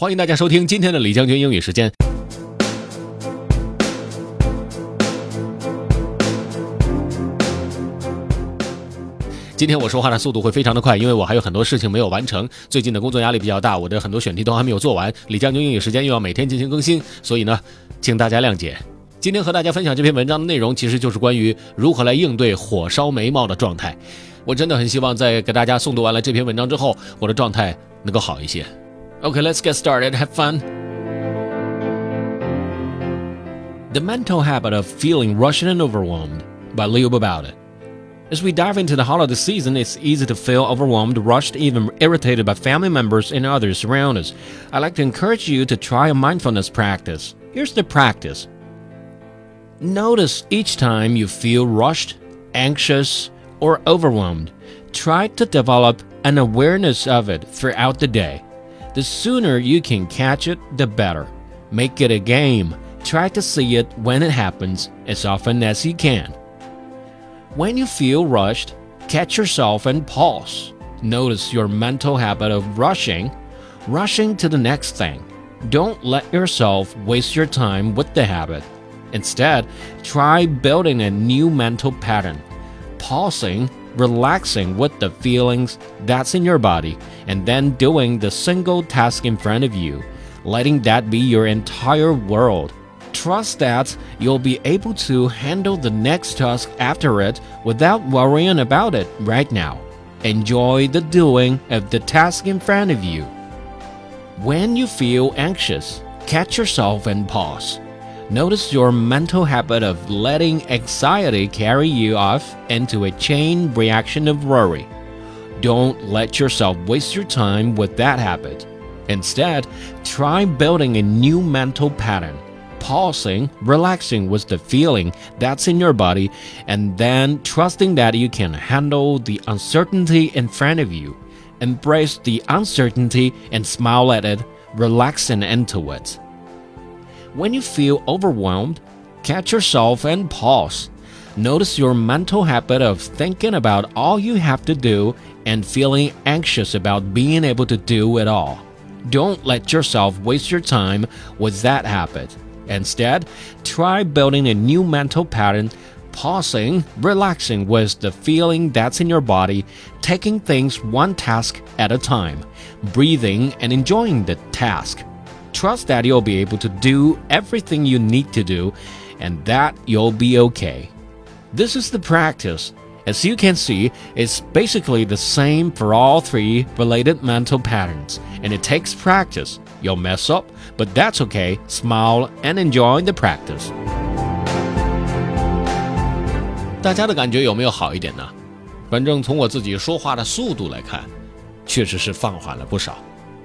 欢迎大家收听今天的李将军英语时间。今天我说话的速度会非常的快，因为我还有很多事情没有完成。最近的工作压力比较大，我的很多选题都还没有做完。李将军英语时间又要每天进行更新，所以呢，请大家谅解。今天和大家分享这篇文章的内容，其实就是关于如何来应对火烧眉毛的状态。我真的很希望在给大家诵读完了这篇文章之后，我的状态能够好一些。Okay, let's get started. Have fun. The Mental Habit of Feeling Rushed and Overwhelmed by Leo Babauta. As we dive into the holiday season, it's easy to feel overwhelmed, rushed, even irritated by family members and others around us. I'd like to encourage you to try a mindfulness practice. Here's the practice Notice each time you feel rushed, anxious, or overwhelmed. Try to develop an awareness of it throughout the day. The sooner you can catch it, the better. Make it a game. Try to see it when it happens as often as you can. When you feel rushed, catch yourself and pause. Notice your mental habit of rushing, rushing to the next thing. Don't let yourself waste your time with the habit. Instead, try building a new mental pattern. Pausing, relaxing with the feelings that's in your body, and then doing the single task in front of you, letting that be your entire world. Trust that you'll be able to handle the next task after it without worrying about it right now. Enjoy the doing of the task in front of you. When you feel anxious, catch yourself and pause. Notice your mental habit of letting anxiety carry you off into a chain reaction of worry. Don't let yourself waste your time with that habit. Instead, try building a new mental pattern pausing, relaxing with the feeling that's in your body, and then trusting that you can handle the uncertainty in front of you. Embrace the uncertainty and smile at it, relaxing into it. When you feel overwhelmed, catch yourself and pause. Notice your mental habit of thinking about all you have to do and feeling anxious about being able to do it all. Don't let yourself waste your time with that habit. Instead, try building a new mental pattern, pausing, relaxing with the feeling that's in your body, taking things one task at a time, breathing and enjoying the task Trust that you'll be able to do everything you need to do and that you'll be okay. This is the practice. As you can see, it's basically the same for all three related mental patterns, and it takes practice. You'll mess up, but that's okay. Smile and enjoy the practice. 大家的感觉有没有好一点呢？反正从我自己说话的速度来看，确实是放缓了不少。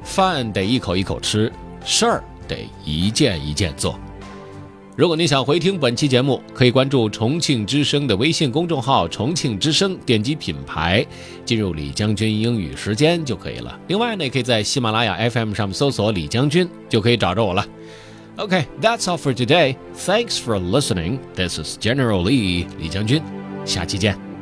饭得一口一口吃， 事儿得一件一件做。如果你想回听本期节目，可以关注重庆之声的微信公众号“重庆之声”，点击品牌，进入李将军英语时间就可以了。另外呢，也可以在喜马拉雅 FM 上面搜索“李将军”，就可以找着我了。OK，that's all for today. Thanks for listening. This is General Lee 李将军，下期见。